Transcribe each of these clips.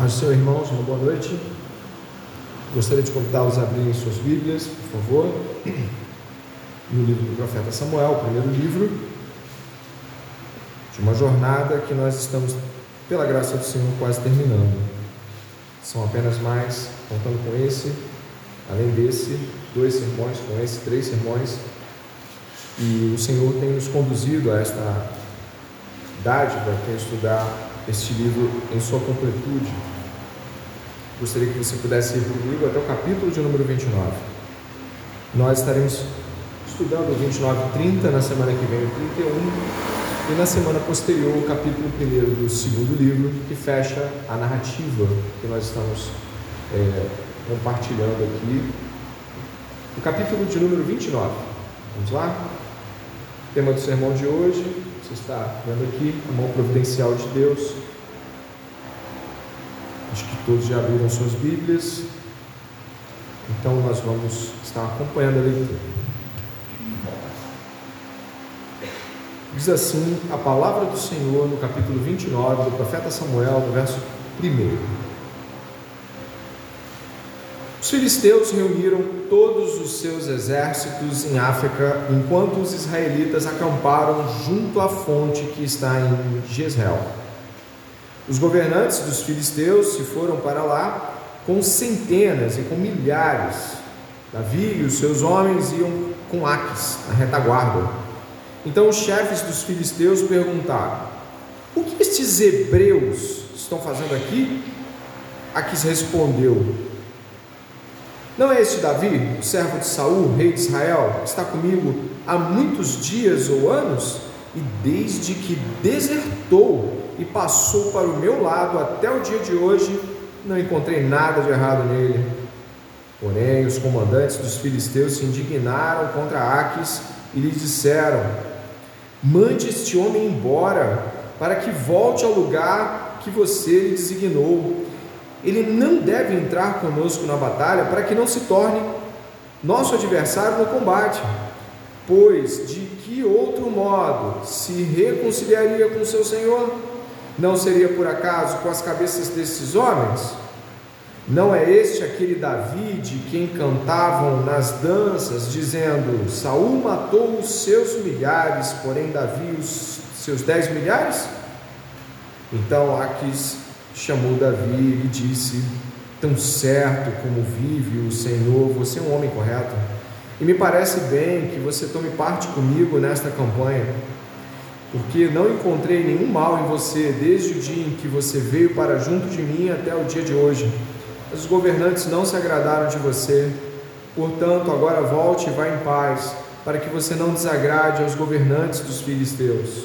Mas, Senhor, irmãos, uma boa noite. Gostaria de convidá-los a abrirem suas Bíblias, por favor, no livro do profeta Samuel, o primeiro livro, de uma jornada que nós estamos, pela graça do Senhor, quase terminando. São apenas mais, contando com esse, além desse, dois sermões, com esse, três sermões, e o Senhor tem nos conduzido a esta dádiva que é estudar este livro em sua completude. Gostaria que você pudesse ir comigo até o capítulo de número 29. Nós estaremos estudando o 29 e 30, na semana que vem o 31, e na semana posterior o capítulo 1 do segundo livro, que fecha a narrativa que nós estamos é, compartilhando aqui. O capítulo de número 29. Vamos lá? tema do sermão de hoje, você está vendo aqui, a mão providencial de Deus. Acho que todos já abriram suas Bíblias. Então nós vamos estar acompanhando a leitura. Diz assim a palavra do Senhor no capítulo 29 do profeta Samuel, no verso 1. Os filisteus reuniram todos os seus exércitos em África, enquanto os israelitas acamparam junto à fonte que está em Jezreel. Os governantes dos filisteus se foram para lá com centenas e com milhares. Davi e os seus homens iam com Aques, na retaguarda. Então os chefes dos filisteus perguntaram: O que estes hebreus estão fazendo aqui? Aques respondeu: não é este Davi, o servo de Saul, rei de Israel, que está comigo há muitos dias ou anos? E desde que desertou e passou para o meu lado até o dia de hoje, não encontrei nada de errado nele. Porém, os comandantes dos filisteus se indignaram contra Aques e lhe disseram: Mande este homem embora, para que volte ao lugar que você lhe designou ele não deve entrar conosco na batalha para que não se torne nosso adversário no combate. Pois de que outro modo se reconciliaria com seu Senhor? Não seria por acaso com as cabeças desses homens? Não é este aquele Davi de quem cantavam nas danças, dizendo: Saul matou os seus milhares, porém Davi os seus dez milhares? Então Aquis chamou Davi e disse: Tão certo como vive o Senhor, você é um homem correto. E me parece bem que você tome parte comigo nesta campanha, porque não encontrei nenhum mal em você desde o dia em que você veio para junto de mim até o dia de hoje. Os governantes não se agradaram de você, portanto, agora volte e vá em paz, para que você não desagrade aos governantes dos filisteus.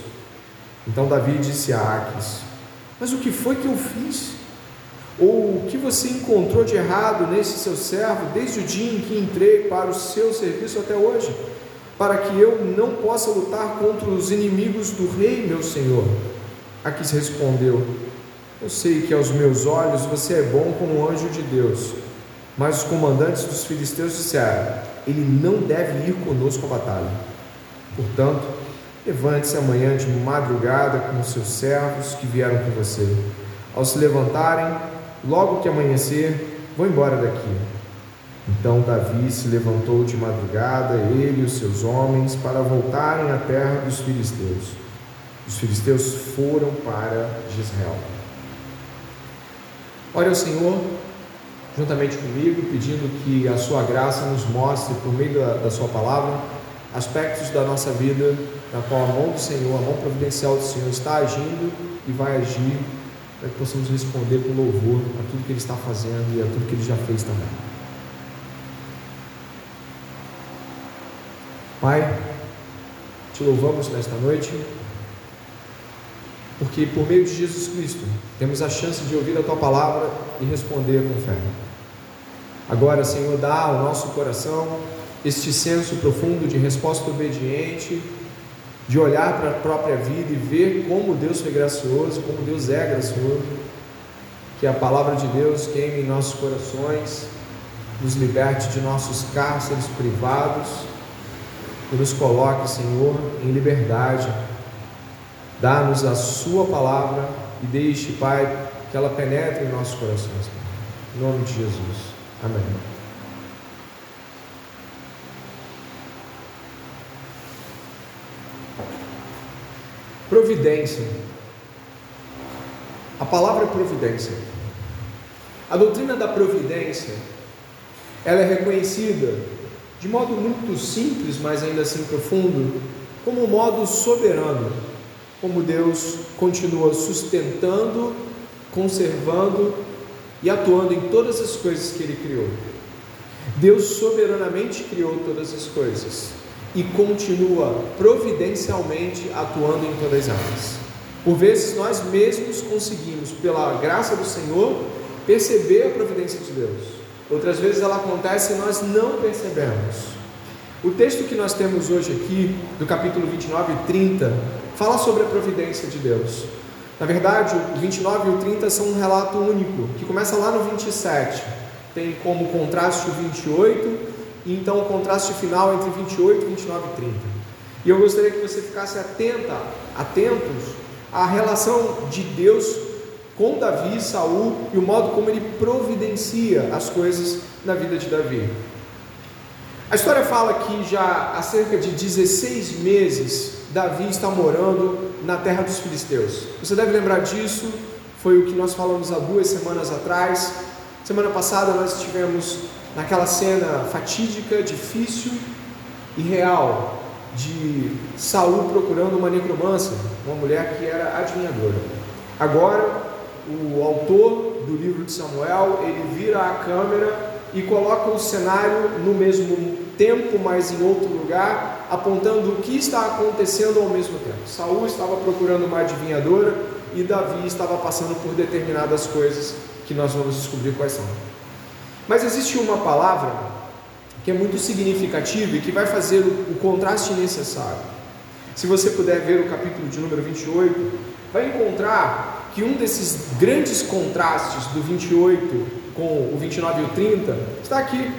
Então Davi disse a Aques: mas o que foi que eu fiz? Ou o que você encontrou de errado nesse seu servo desde o dia em que entrei para o seu serviço até hoje? Para que eu não possa lutar contra os inimigos do rei, meu senhor? Aquis respondeu: Eu sei que aos meus olhos você é bom como um anjo de Deus. Mas os comandantes dos filisteus disseram: Ele não deve ir conosco à batalha. Portanto, Levante-se amanhã de madrugada com os seus servos que vieram com você. Ao se levantarem, logo que amanhecer, vão embora daqui. Então Davi se levantou de madrugada, ele e os seus homens, para voltarem à terra dos filisteus. Os filisteus foram para Israel. Ore ao Senhor, juntamente comigo, pedindo que a sua graça nos mostre, por meio da, da sua palavra, aspectos da nossa vida na qual a mão do Senhor, a mão providencial do Senhor está agindo e vai agir para que possamos responder com louvor a tudo que Ele está fazendo e a tudo que Ele já fez também. Pai, te louvamos nesta noite, porque por meio de Jesus Cristo temos a chance de ouvir a Tua palavra e responder com fé. Agora, Senhor, dá ao nosso coração este senso profundo de resposta obediente, de olhar para a própria vida e ver como Deus foi gracioso, como Deus é gracioso, que a palavra de Deus queime em nossos corações, nos liberte de nossos cárceres privados nos coloque, Senhor, em liberdade. Dá-nos a Sua palavra e deixe, Pai, que ela penetre em nossos corações. Em nome de Jesus. Amém. Providência. A palavra é providência. A doutrina da providência, ela é reconhecida de modo muito simples, mas ainda assim profundo, como um modo soberano, como Deus continua sustentando, conservando e atuando em todas as coisas que Ele criou. Deus soberanamente criou todas as coisas e continua providencialmente atuando em todas elas. Por vezes nós mesmos conseguimos, pela graça do Senhor, perceber a providência de Deus. Outras vezes ela acontece e nós não percebemos. O texto que nós temos hoje aqui, do capítulo 29 e 30, fala sobre a providência de Deus. Na verdade, o 29 e o 30 são um relato único, que começa lá no 27. Tem como contraste o 28, e então o contraste final entre 28, 29 e 30. E eu gostaria que você ficasse atenta, atentos à relação de Deus com Davi Saul e o modo como ele providencia as coisas na vida de Davi. A história fala que já há cerca de 16 meses Davi está morando na terra dos filisteus. Você deve lembrar disso, foi o que nós falamos há duas semanas atrás. Semana passada nós estivemos naquela cena fatídica, difícil e real de Saul procurando uma necromância, uma mulher que era adivinhadora. Agora, o autor do livro de Samuel, ele vira a câmera e coloca o cenário no mesmo tempo, mas em outro lugar, apontando o que está acontecendo ao mesmo tempo. Saul estava procurando uma adivinhadora e Davi estava passando por determinadas coisas que nós vamos descobrir quais são. Mas existe uma palavra que é muito significativa e que vai fazer o, contraste necessário. Se você puder ver o capítulo de número 28, vai encontrar que um desses grandes contrastes do 28 com o 29 e o 30, está aqui.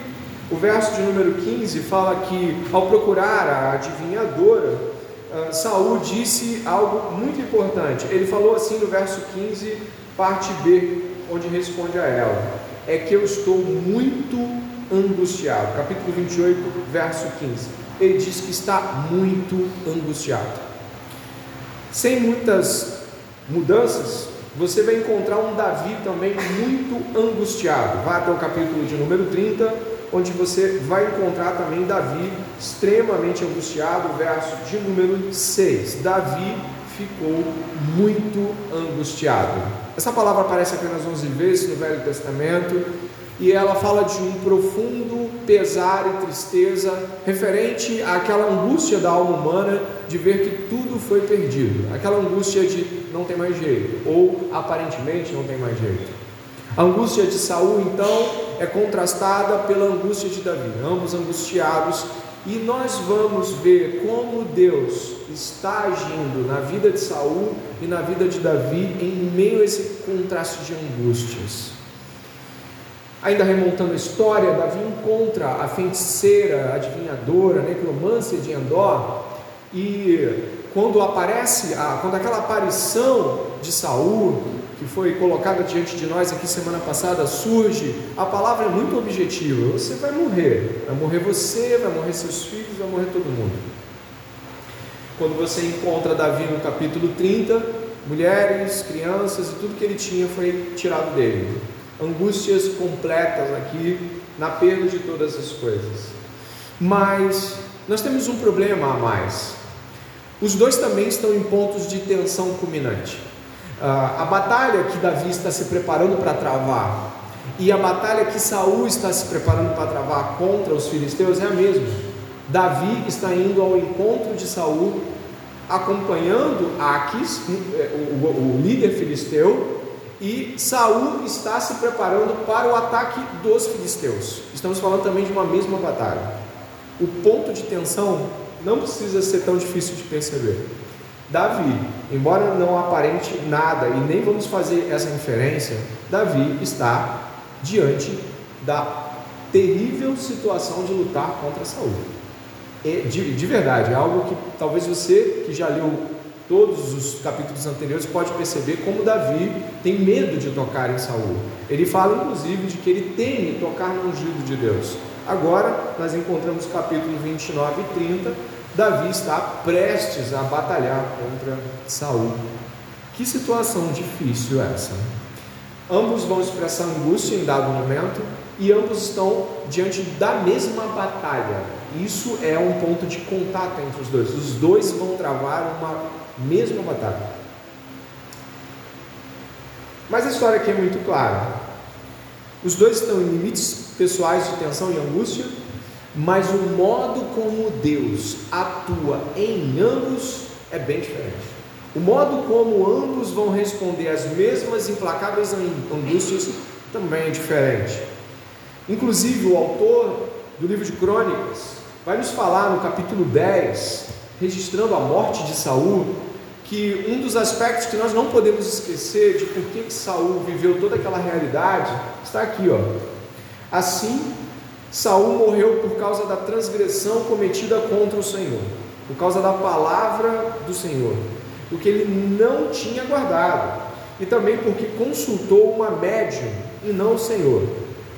O verso de número 15 fala que, ao procurar a adivinhadora, uh, Saul disse algo muito importante. Ele falou assim no verso 15, parte B, onde responde a ela: É que eu estou muito angustiado. Capítulo 28, verso 15. Ele diz que está muito angustiado. Sem muitas mudanças, você vai encontrar um Davi também muito angustiado. Vá até o capítulo de número 30, onde você vai encontrar também Davi extremamente angustiado, verso de número 6. Davi ficou muito angustiado. Essa palavra aparece apenas 11 vezes no Velho Testamento e ela fala de um profundo pesar e tristeza referente àquela angústia da alma humana de ver que tudo foi perdido, aquela angústia de não tem mais jeito, ou aparentemente não tem mais jeito. A angústia de Saul, então, é contrastada pela angústia de Davi, ambos angustiados, e nós vamos ver como Deus está agindo na vida de Saul e na vida de Davi em meio a esse contraste de angústias. Ainda remontando a história, Davi encontra a feiticeira, a adivinhadora, a necromância de Endor, e quando aparece, a, quando aquela aparição de Saul, que foi colocada diante de nós aqui semana passada, surge, a palavra é muito objetiva: você vai morrer, vai morrer você, vai morrer seus filhos, vai morrer todo mundo. Quando você encontra Davi no capítulo 30, mulheres, crianças e tudo que ele tinha foi tirado dele angústias completas aqui na perda de todas as coisas. Mas nós temos um problema a mais. Os dois também estão em pontos de tensão culminante. Uh, a batalha que Davi está se preparando para travar e a batalha que Saul está se preparando para travar contra os filisteus é a mesma. Davi está indo ao encontro de Saul, acompanhando Aquis, eh, o, o, o líder filisteu, e Saul está se preparando para o ataque dos filisteus. Estamos falando também de uma mesma batalha. O ponto de tensão não precisa ser tão difícil de perceber. Davi, embora não aparente nada e nem vamos fazer essa inferência, Davi está diante da terrível situação de lutar contra Saul. É, de, de verdade, é algo que talvez você que já leu todos os capítulos anteriores, pode perceber como Davi tem medo de tocar em Saul. Ele fala inclusive de que ele teme tocar no ungido de Deus. Agora nós encontramos capítulo 29 e 30, Davi está prestes a batalhar contra Saul. Que situação difícil essa? Ambos vão expressar angústia em dado momento e ambos estão diante da mesma batalha. Isso é um ponto de contato entre os dois. Os dois vão travar uma mesma batalha. Mas a história aqui é muito clara. Os dois estão em limites pessoais de tensão e angústia, mas o modo como Deus atua em ambos é bem diferente. O modo como ambos vão responder às mesmas implacáveis angústias também é diferente. Inclusive, o autor do livro de Crônicas vai nos falar no capítulo 10, registrando a morte de Saul, que um dos aspectos que nós não podemos esquecer de por que Saul viveu toda aquela realidade está aqui, ó. Assim, Saul morreu por causa da transgressão cometida contra o Senhor, por causa da palavra do Senhor o que ele não tinha guardado, e também porque consultou uma médium e não o Senhor,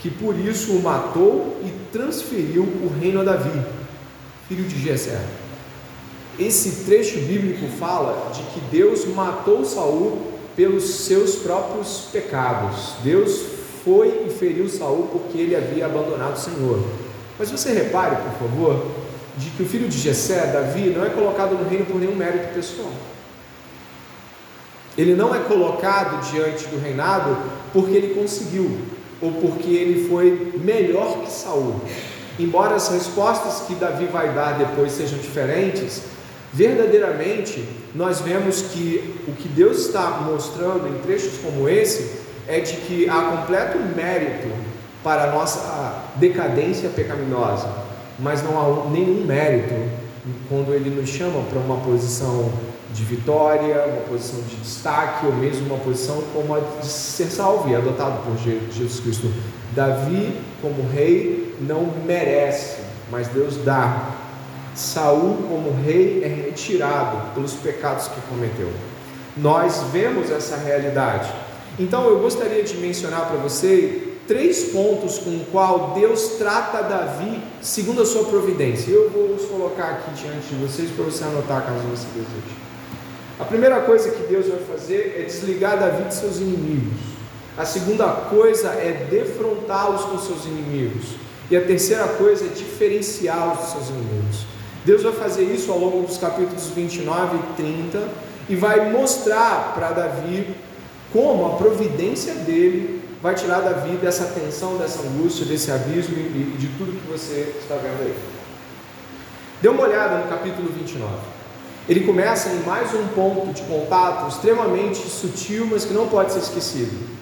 que por isso o matou e transferiu o reino a Davi, filho de Jessé. Esse trecho bíblico fala de que Deus matou Saul pelos seus próprios pecados. Deus foi e feriu Saul porque ele havia abandonado o Senhor. Mas você repare, por favor, de que o filho de Jessé, Davi, não é colocado no reino por nenhum mérito pessoal. Ele não é colocado diante do reinado porque ele conseguiu ou porque ele foi melhor que Saul. Embora as respostas que Davi vai dar depois sejam diferentes, verdadeiramente nós vemos que o que Deus está mostrando em trechos como esse é de que há completo mérito para a nossa decadência pecaminosa, mas não há nenhum mérito quando ele nos chama para uma posição de vitória, uma posição de destaque, ou mesmo uma posição como a de ser salvo e adotado por Jesus Cristo. Davi, como rei, não merece, mas Deus dá. Saul, como rei, é retirado pelos pecados que cometeu. Nós vemos essa realidade. Então eu gostaria de mencionar para você três pontos com o qual Deus trata Davi segundo a sua providência. Eu vou os colocar aqui diante de vocês para você anotar caso você deseje. A primeira coisa que Deus vai fazer é desligar Davi de seus inimigos. A segunda coisa é defrontá-los com seus inimigos. E a terceira coisa é diferenciá-los dos seus inimigos. Deus vai fazer isso ao longo dos capítulos 29 e 30 e vai mostrar para Davi como a providência dele vai tirar Davi dessa tensão, dessa angústia, desse abismo e de tudo que você está vendo aí. Dê uma olhada no capítulo 29. Ele começa em mais um ponto de contato extremamente sutil, mas que não pode ser esquecido.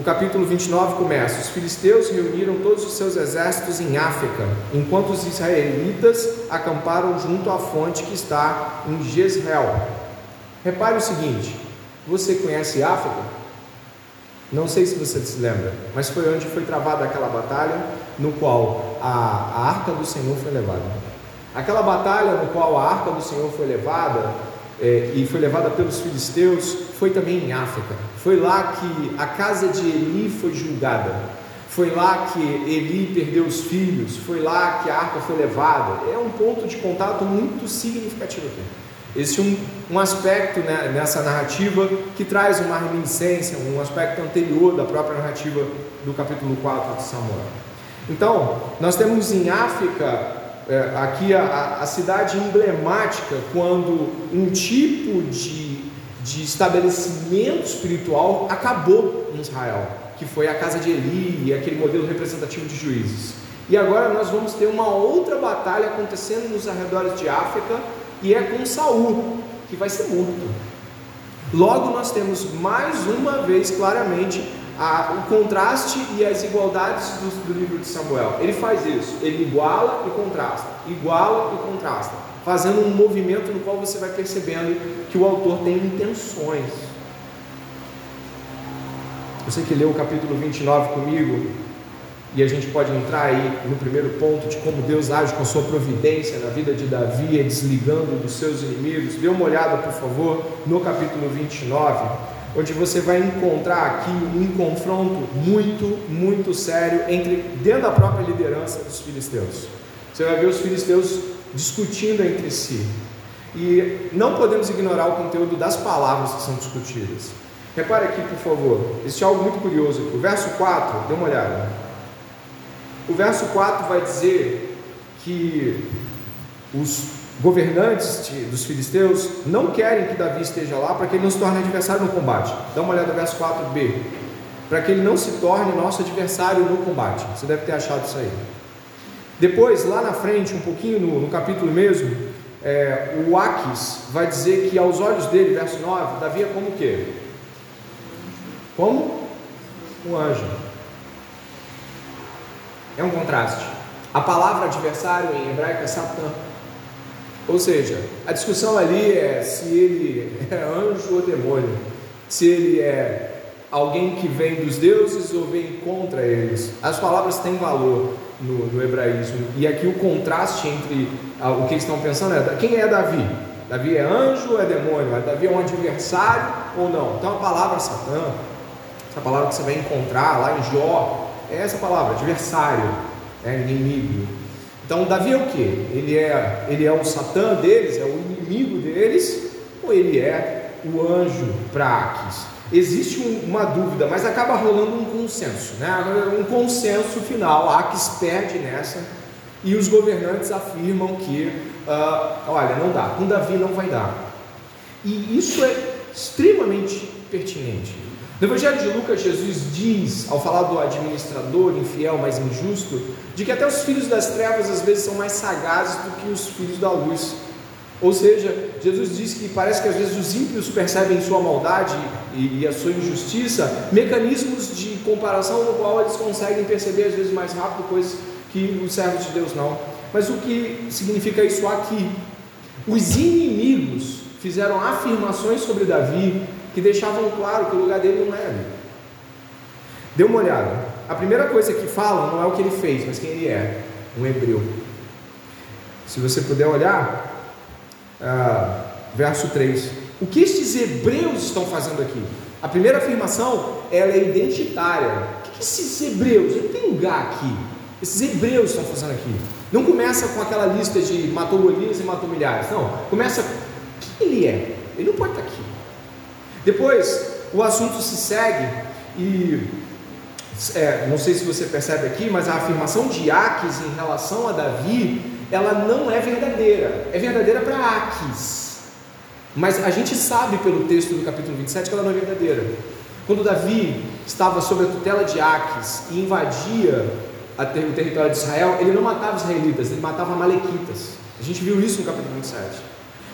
O capítulo 29 começa: Os filisteus reuniram todos os seus exércitos em África, enquanto os israelitas acamparam junto à fonte que está em Jezreel. Repare o seguinte: você conhece África? Não sei se você se lembra, mas foi onde foi travada aquela batalha no qual a, a arca do Senhor foi levada. Aquela batalha no qual a arca do Senhor foi levada é, e foi levada pelos filisteus foi também em África. Foi lá que a casa de Eli foi julgada. Foi lá que Eli perdeu os filhos. Foi lá que a arca foi levada. É um ponto de contato muito significativo aqui. Esse é um, um aspecto né, nessa narrativa que traz uma reminiscência, um aspecto anterior da própria narrativa do capítulo 4 de Samuel. Então, nós temos em África é, aqui a, a, cidade emblemática quando um tipo de, de estabelecimento espiritual acabou em Israel, que foi a casa de Eli, aquele modelo representativo de juízes. E agora nós vamos ter uma outra batalha acontecendo nos arredores de África e é com Saul, que vai ser morto. Logo nós temos mais uma vez claramente a, o contraste e as igualdades do, do, livro de Samuel. Ele faz isso, ele iguala e contrasta, iguala e contrasta, fazendo um movimento no qual você vai percebendo que o autor tem intenções. Você que leu o capítulo 29 comigo, e a gente pode entrar aí no primeiro ponto de como Deus age com a sua providência na vida de Davi, desligando dos seus inimigos. Dê uma olhada, por favor, no capítulo 29, onde você vai encontrar aqui um confronto muito, muito sério entre dentro da própria liderança dos filisteus. Você vai ver os filisteus discutindo entre si. E não podemos ignorar o conteúdo das palavras que são discutidas. Repare aqui, por favor, existe algo muito curioso. O verso 4, dê uma olhada. O verso 4 vai dizer que os governantes dos filisteus não querem que Davi esteja lá para que ele não se torne adversário no combate. Dá uma olhada no verso 4b. Para que ele não se torne nosso adversário no combate. Você deve ter achado isso aí. Depois, lá na frente, um pouquinho no, no capítulo mesmo, é, o Aquis vai dizer que aos olhos dele, verso 9, Davi é como o quê? Como? Um anjo. É um contraste. A palavra adversário em hebraico é Satã. Ou seja, a discussão ali é se ele é anjo ou demônio, se ele é alguém que vem dos deuses ou vem contra eles. As palavras têm valor no, no hebraísmo. E aqui o contraste entre o que eles estão pensando é: quem é Davi? Davi é anjo ou é demônio? Davi é um adversário ou não? Então a palavra Satã, essa palavra que você vai encontrar lá em Jó, é essa palavra, adversário, é inimigo. Então Davi é o que? Ele é, ele é o Satã deles, é o inimigo deles, ou ele é o anjo para Aques? Existe um, uma dúvida, mas acaba rolando um consenso, né? um consenso final. Aques perde nessa e os governantes afirmam que, uh, olha, não dá, com Davi não vai dar. E isso é extremamente pertinente. No Evangelho de Lucas, Jesus diz, ao falar do administrador infiel, mais injusto, de que até os filhos das trevas às vezes são mais sagazes do que os filhos da luz. Ou seja, Jesus diz que parece que às vezes os ímpios percebem sua maldade e, e a sua injustiça, mecanismos de comparação no qual eles conseguem perceber às vezes mais rápido coisas que os servos de Deus não. Mas o que significa isso aqui? Os inimigos fizeram afirmações sobre Davi que deixavam claro que o lugar dele não ali. Dê uma olhada. A primeira coisa que falam não é o que ele fez, mas quem ele é: um hebreu. Se você puder olhar, ah, verso 3. O que estes hebreus estão fazendo aqui? A primeira afirmação ela é identitária. O que esses hebreus? Não tem lugar aqui. Esses hebreus estão fazendo aqui. Não começa com aquela lista de matou Golias e matou milhares. Não. Começa. Quem ele é? Ele não pode estar aqui. Depois, o assunto se segue e é, não sei se você percebe aqui, mas a afirmação de Aques em relação a Davi, ela não é verdadeira. É verdadeira para Aques. Mas a gente sabe pelo texto do capítulo 27 que ela não é verdadeira. Quando Davi estava sob a tutela de Aques e invadia o território de Israel, ele não matava israelitas, ele matava malequitas. A gente viu isso no capítulo 27.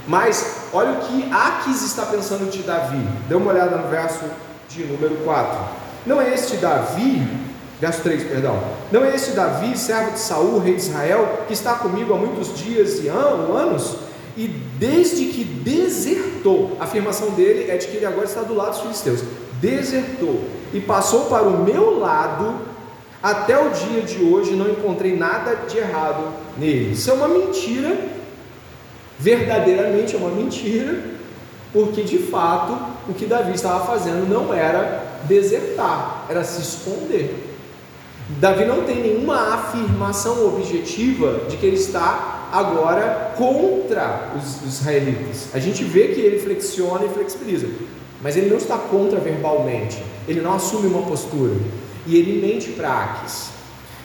Mas olha o que Aques está pensando de Davi. Dê uma olhada no verso de número 4. Não é este Davi, verso 3, perdão. Não é este Davi, servo de Saul, rei de Israel, que está comigo há muitos dias e anos, e desde que desertou, a afirmação dele é de que ele agora está do lado dos filisteus. Desertou e passou para o meu lado até o dia de hoje não encontrei nada de errado nele. Isso é uma mentira verdadeiramente é uma mentira, porque de fato o que Davi estava fazendo não era desertar, era se esconder. Davi não tem nenhuma afirmação objetiva de que ele está agora contra os israelitas. A gente vê que ele flexiona e flexibiliza, mas ele não está contra verbalmente, ele não assume uma postura e ele mente para Aques.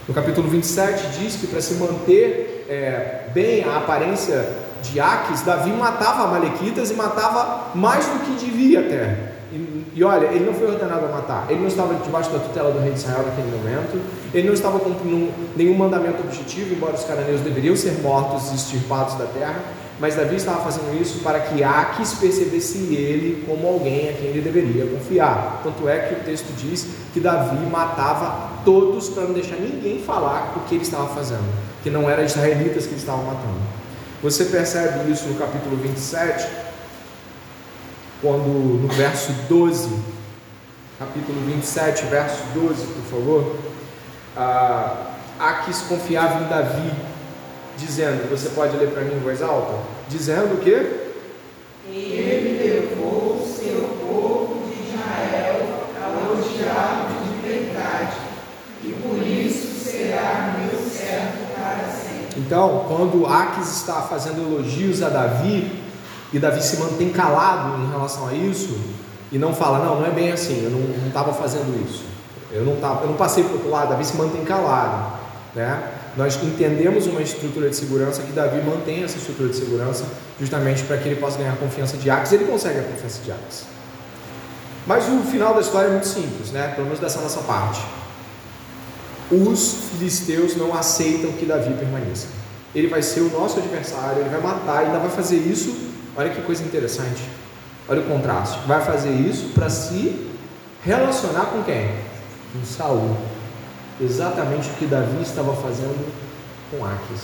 No capítulo 27 diz que para se manter é, bem a aparência de Aques, Davi matava Amalequitas e matava mais do que devia até. E, e, olha, ele não foi ordenado a matar, ele não estava debaixo da tutela do rei de Israel naquele momento, ele não estava cumprindo nenhum mandamento objetivo, embora os cananeus deveriam ser mortos e extirpados da terra, mas Davi estava fazendo isso para que Aques percebesse ele como alguém a quem ele deveria confiar. Tanto é que o texto diz que Davi matava todos para não deixar ninguém falar o que ele estava fazendo, que não eram israelitas que ele estava matando. Você percebe isso no capítulo 27, quando no verso 12, capítulo 27, verso 12, por favor. ah, Aques confiava em Davi, dizendo, você pode ler para mim em voz alta? Dizendo o quê? Ele levou o seu povo de Israel a odiar de verdade, e por isso será meu servo para sempre. Então, quando Aques está fazendo elogios a Davi, e Davi se mantém calado em relação a isso, e não fala, não, não é bem assim, eu não estava fazendo isso, eu não, tava, eu não passei para o outro lado, Davi se mantém calado, né? Nós entendemos uma estrutura de segurança que Davi mantém essa estrutura de segurança justamente para que ele possa ganhar a confiança de Aques. Ele consegue a confiança de Aques. Mas o final da história é muito simples, né? Pelo menos dessa nossa parte. Os filisteus não aceitam que Davi permaneça. Ele vai ser o nosso adversário, ele vai matar, ainda vai fazer isso. Olha que coisa interessante. Olha o contraste. Vai fazer isso para se relacionar com quem? Com Saul exatamente o que Davi estava fazendo com Aques.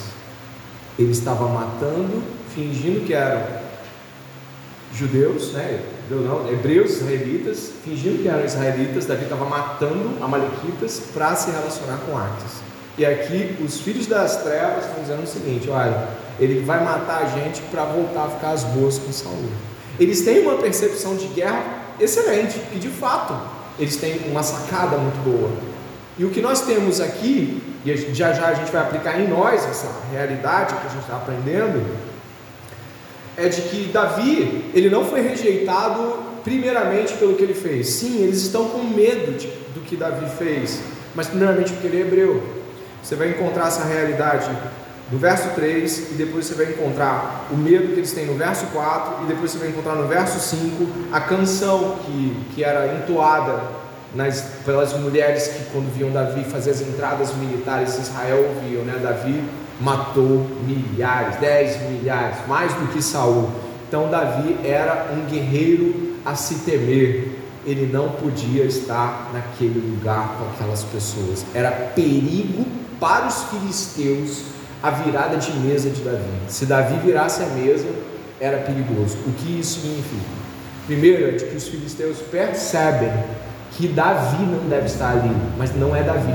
Ele estava matando, fingindo que eram judeus, né? Não, hebreus, israelitas, fingindo que eram israelitas. Davi estava matando amalequitas para se relacionar com Aques. E aqui os filhos das trevas estão dizendo o seguinte: olha, ele vai matar a gente para voltar a ficar as boas com Saul. Eles têm uma percepção de guerra excelente, e de fato eles têm uma sacada muito boa. E o que nós temos aqui, e já já a gente vai aplicar em nós essa realidade que a gente está aprendendo, é de que Davi, ele não foi rejeitado primeiramente pelo que ele fez. Sim, eles estão com medo de, do que Davi fez, mas primeiramente porque ele é hebreu. Você vai encontrar essa realidade no verso 3, e depois você vai encontrar o medo que eles têm no verso 4, e depois você vai encontrar no verso 5 a canção que, que era entoada nas, pelas mulheres que quando viam Davi fazer as entradas militares Israel ouviam, né? Davi matou milhares, dez milhares, mais do que Saul. Então Davi era um guerreiro a se temer. Ele não podia estar naquele lugar com aquelas pessoas. Era perigo para os filisteus a virada de mesa de Davi. Se Davi virasse a mesa, era perigoso. O que isso significa? Primeiro é de que os filisteus percebem que Davi não deve estar ali, mas não é Davi.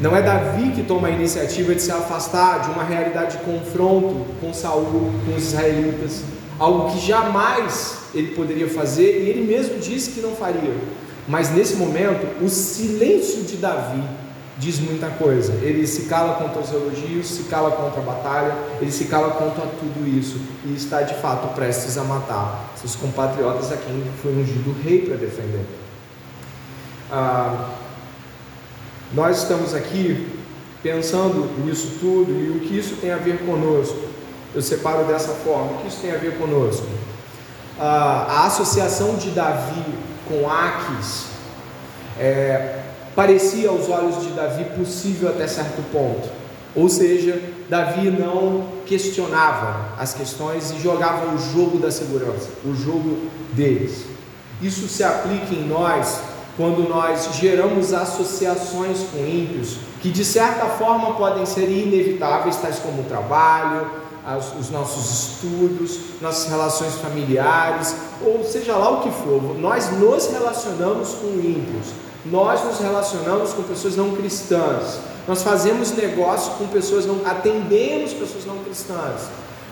Não é Davi que toma a iniciativa de se afastar de uma realidade de confronto com Saul, com os israelitas, algo que jamais ele poderia fazer e ele mesmo disse que não faria. Mas nesse momento, o silêncio de Davi diz muita coisa. Ele se cala contra os elogios, se cala contra a batalha, ele se cala contra tudo isso e está de fato prestes a matar seus compatriotas a quem foi ungido rei para defender. Ah, nós estamos aqui pensando nisso tudo e o que isso tem a ver conosco. Eu separo dessa forma: o que isso tem a ver conosco? Ah, a associação de Davi com Aques é, parecia aos olhos de Davi possível até certo ponto. Ou seja, Davi não questionava as questões e jogava o jogo da segurança, o jogo deles. Isso se aplica em nós quando nós geramos associações com ímpios que de certa forma podem ser inevitáveis, tais como o trabalho, os nossos estudos, nossas relações familiares, ou seja lá o que for. Nós nos relacionamos com ímpios nós nos relacionamos com pessoas não cristãs. Nós fazemos negócio com pessoas não, atendemos pessoas não cristãs.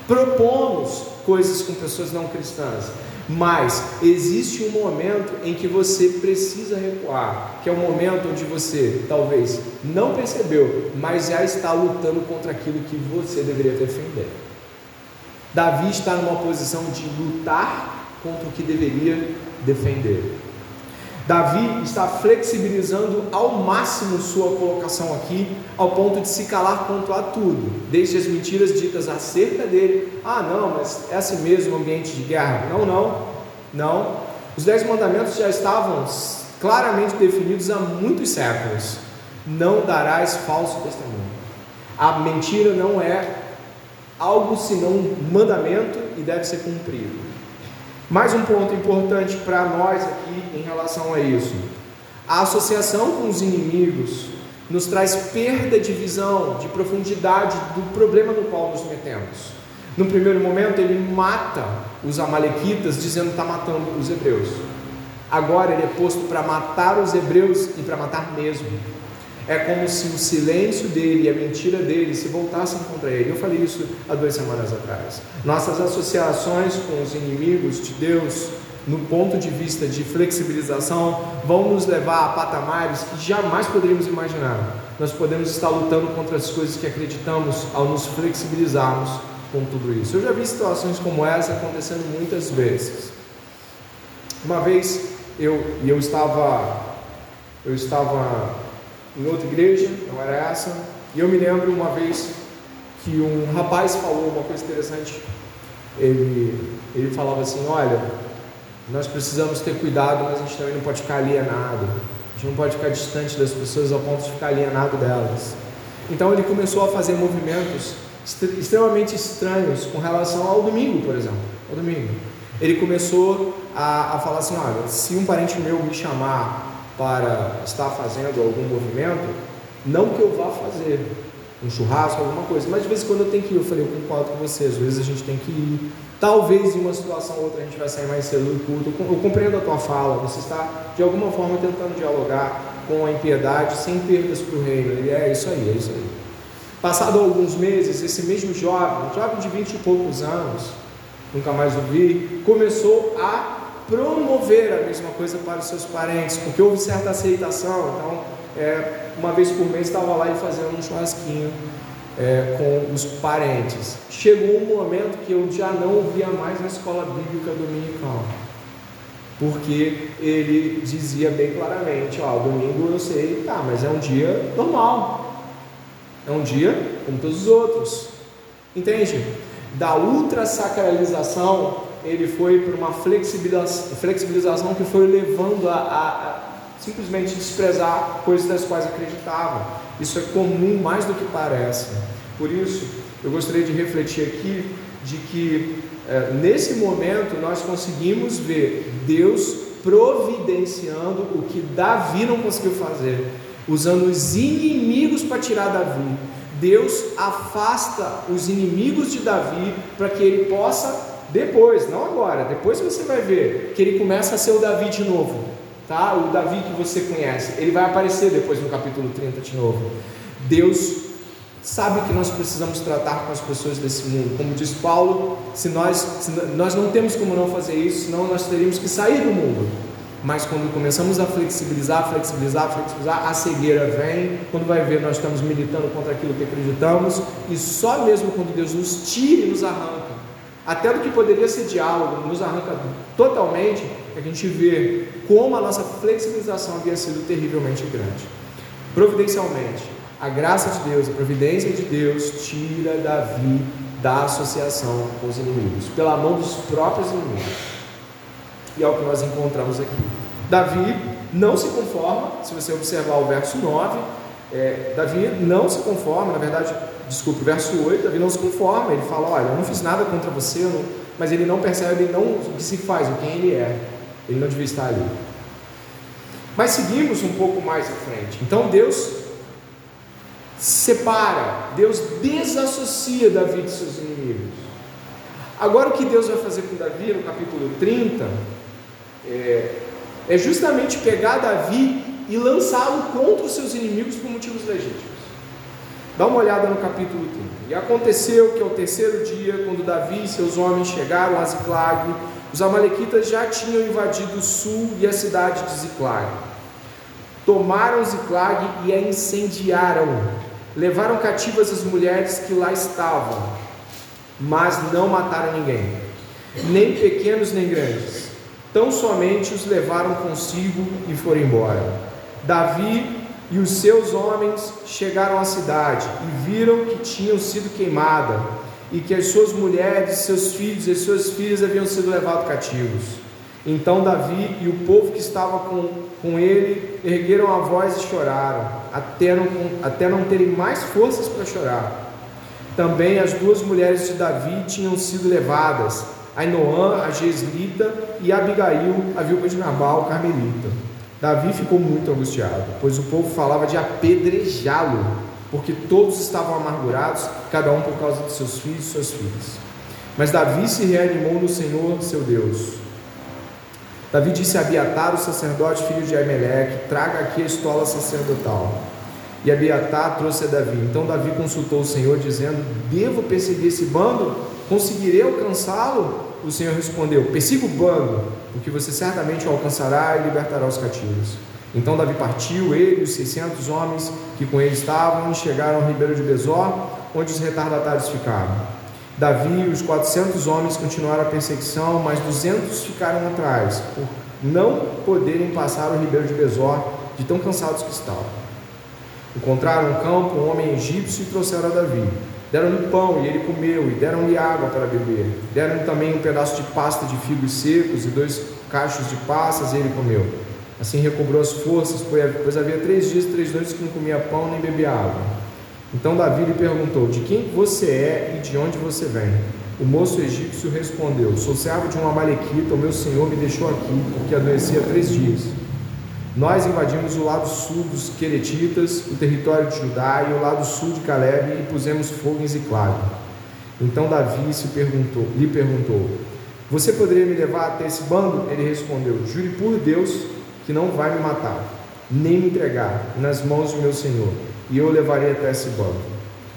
Propomos coisas com pessoas não cristãs. Mas existe um momento em que você precisa recuar, que é o momento onde você talvez não percebeu, mas já está lutando contra aquilo que você deveria defender. Davi está numa posição de lutar contra o que deveria defender. Davi está flexibilizando ao máximo sua colocação aqui, ao ponto de se calar quanto a tudo, desde as mentiras ditas acerca dele. Ah, não, mas é assim mesmo ambiente de guerra. Não, não, não. Os dez mandamentos já estavam claramente definidos há muitos séculos. Não darás falso testemunho. A mentira não é algo senão um mandamento e deve ser cumprido. Mais um ponto importante para nós aqui em relação a isso: a associação com os inimigos nos traz perda de visão, de profundidade do problema no qual nos metemos. No primeiro momento, ele mata os Amalequitas, dizendo que está matando os hebreus. Agora, ele é posto para matar os hebreus e para matar mesmo. É como se o silêncio dele e a mentira dele se voltassem contra ele. Eu falei isso há duas semanas atrás. Nossas associações com os inimigos de Deus, no ponto de vista de flexibilização, vão nos levar a patamares que jamais poderíamos imaginar. Nós podemos estar lutando contra as coisas que acreditamos ao nos flexibilizarmos com tudo isso. Eu já vi situações como essa acontecendo muitas vezes. Uma vez eu, eu estava eu estava em outra igreja, não era essa. E eu me lembro uma vez que um rapaz falou uma coisa interessante. Ele, ele falava assim: Olha, nós precisamos ter cuidado, mas a gente também não pode ficar alienado. A gente não pode ficar distante das pessoas ao ponto de ficar alienado delas. Então ele começou a fazer movimentos extremamente estranhos com relação ao domingo, por exemplo. Ao domingo. Ele começou a, a falar assim: Olha, se um parente meu me chamar para estar fazendo algum movimento, não que eu vá fazer um churrasco, alguma coisa, mas de vez em quando eu tenho que ir. Eu falei, eu concordo com você, às vezes a gente tem que ir. Talvez em uma situação ou outra a gente vai sair mais cedo do culto. Eu compreendo a tua fala, você está de alguma forma tentando dialogar com a impiedade sem perdas para o reino. Ele é isso aí, é isso aí. Passado alguns meses, esse mesmo jovem, um jovem de vinte e poucos anos, nunca mais o vi, começou a promover a mesma coisa para os seus parentes, porque houve certa aceitação. Então, é, uma vez por mês estava lá e fazendo um churrasquinho é, com os parentes. Chegou um momento que eu já não ouvia mais na escola bíblica dominical, porque ele dizia bem claramente: Ó, domingo eu sei, tá, mas é um dia normal, é um dia como todos os outros, entende? Da ultra sacralização ele foi para uma flexibilização, flexibilização que foi levando a, a, a, simplesmente desprezar coisas das quais acreditava. Isso é comum mais do que parece. Por isso, eu gostaria de refletir aqui de que é, nesse momento nós conseguimos ver Deus providenciando o que Davi não conseguiu fazer, usando os inimigos para tirar Davi. Deus afasta os inimigos de Davi para que ele possa depois, não agora, depois você vai ver que ele começa a ser o Davi de novo, tá? O Davi que você conhece, ele vai aparecer depois no capítulo 30 de novo. Deus sabe que nós precisamos tratar com as pessoas desse mundo. Como diz Paulo, se nós, se nós não temos como não fazer isso, senão nós teríamos que sair do mundo. Mas quando começamos a flexibilizar, flexibilizar, flexibilizar, a cegueira vem. Quando vai ver, nós estamos militando contra aquilo que acreditamos. E só mesmo quando Deus nos tira e nos arranca até do que poderia ser diálogo, nos arranca totalmente, a gente vê como a nossa flexibilização havia sido terrivelmente grande. Providencialmente, a graça de Deus, a providência de Deus tira Davi da associação com os inimigos, pela mão dos próprios inimigos. E é o que nós encontramos aqui. Davi não se conforma, se você observar o verso 9, é, Davi não se conforma, na verdade, desculpe, o verso 8, Davi não se conforma, ele fala, olha, eu não fiz nada contra você, mas ele não percebe não o que se faz, o quem ele é. Ele não devia estar ali. Mas seguimos um pouco mais à frente. Então Deus separa, Deus desassocia Davi de seus inimigos. Agora o que Deus vai fazer com Davi no capítulo 30 é, é justamente pegar Davi e lançá-lo contra os seus inimigos por motivos legítimos. Dá uma olhada no capítulo 30. E aconteceu que ao terceiro dia, quando Davi e seus homens chegaram a Ziclag, os amalequitas já tinham invadido o sul e a cidade de Ziclag. Tomaram Ziclag e a incendiaram. Levaram cativas as mulheres que lá estavam, mas não mataram ninguém, nem pequenos nem grandes. Tão somente os levaram consigo e foram embora. Davi e os seus homens chegaram à cidade e viram que tinham sido queimadas e que as suas mulheres, seus filhos e suas filhas haviam sido levados cativos. Então Davi e o povo que estava com, com ele ergueram a voz e choraram, até não, até não terem mais forças para chorar. Também as duas mulheres de Davi tinham sido levadas, Ainoã, a Geslita, e Abigail, a viúva de Nabal, Carmelita. Davi ficou muito angustiado, pois o povo falava de apedrejá-lo, porque todos estavam amargurados, cada um por causa de seus filhos e suas filhas. Mas Davi se reanimou no Senhor, seu Deus. Davi disse a Abiatar, o sacerdote, filho de Aimeleque, traga aqui a estola sacerdotal. E Abiatar trouxe a Davi. Então Davi consultou o Senhor, dizendo: Devo perseguir esse bando? Conseguirei alcançá-lo? O Senhor respondeu: Persiga o bando, porque você certamente o alcançará e libertará os cativos. Então Davi partiu, ele e os 600 homens que com ele estavam, e chegaram ao ribeiro de Besor, onde os retardatários ficaram. Davi e os 400 homens continuaram a perseguição, mas 200 ficaram atrás, por não poderem passar o ribeiro de Besor, de tão cansados que estavam. Encontraram um campo, um homem egípcio e trouxeram a Davi. Deram-lhe pão e ele comeu, e deram-lhe água para beber. Deram-lhe também um pedaço de pasta de figos secos e dois cachos de passas e ele comeu. Assim recobrou as forças, pois havia três dias e três noites que não comia pão nem bebia água. Então Davi lhe perguntou: De quem você é e de onde você vem? O moço egípcio respondeu: Sou servo de um amalequita, o meu senhor me deixou aqui, porque adoecia três dias. Nós invadimos o lado sul dos Queretitas, o território de Judá e o lado sul de Caleb e pusemos fogo em Ziclag. Então Davi se perguntou, lhe perguntou: Você poderia me levar até esse bando? Ele respondeu: Jure por Deus que não vai me matar, nem me entregar nas mãos do meu senhor, e eu o levarei até esse bando.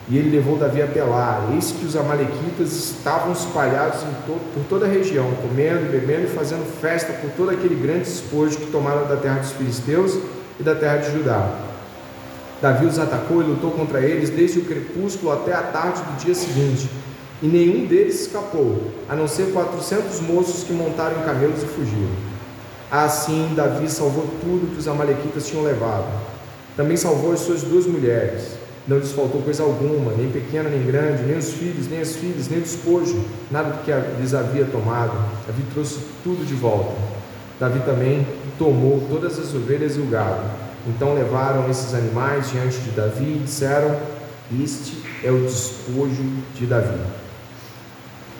E ele levou Davi até lá. Eis que os amalequitas estavam espalhados to por toda a região, comendo, bebendo e fazendo festa por todo aquele grande despojo que tomaram da terra dos filisteus e da terra de Judá. Davi os atacou e lutou contra eles desde o crepúsculo até a tarde do dia seguinte, e nenhum deles escapou, a não ser quatrocentos moços que montaram em camelos e fugiram. Assim, Davi salvou tudo que os amalequitas tinham levado. Também salvou as suas duas mulheres não lhes faltou coisa alguma, nem pequena nem grande, nem os filhos, nem as filhas, nem o despojo, nada do que lhes havia tomado. Davi trouxe tudo de volta. Davi também tomou todas as ovelhas e o gado. Então levaram esses animais diante de Davi e disseram: Este é o despojo de Davi.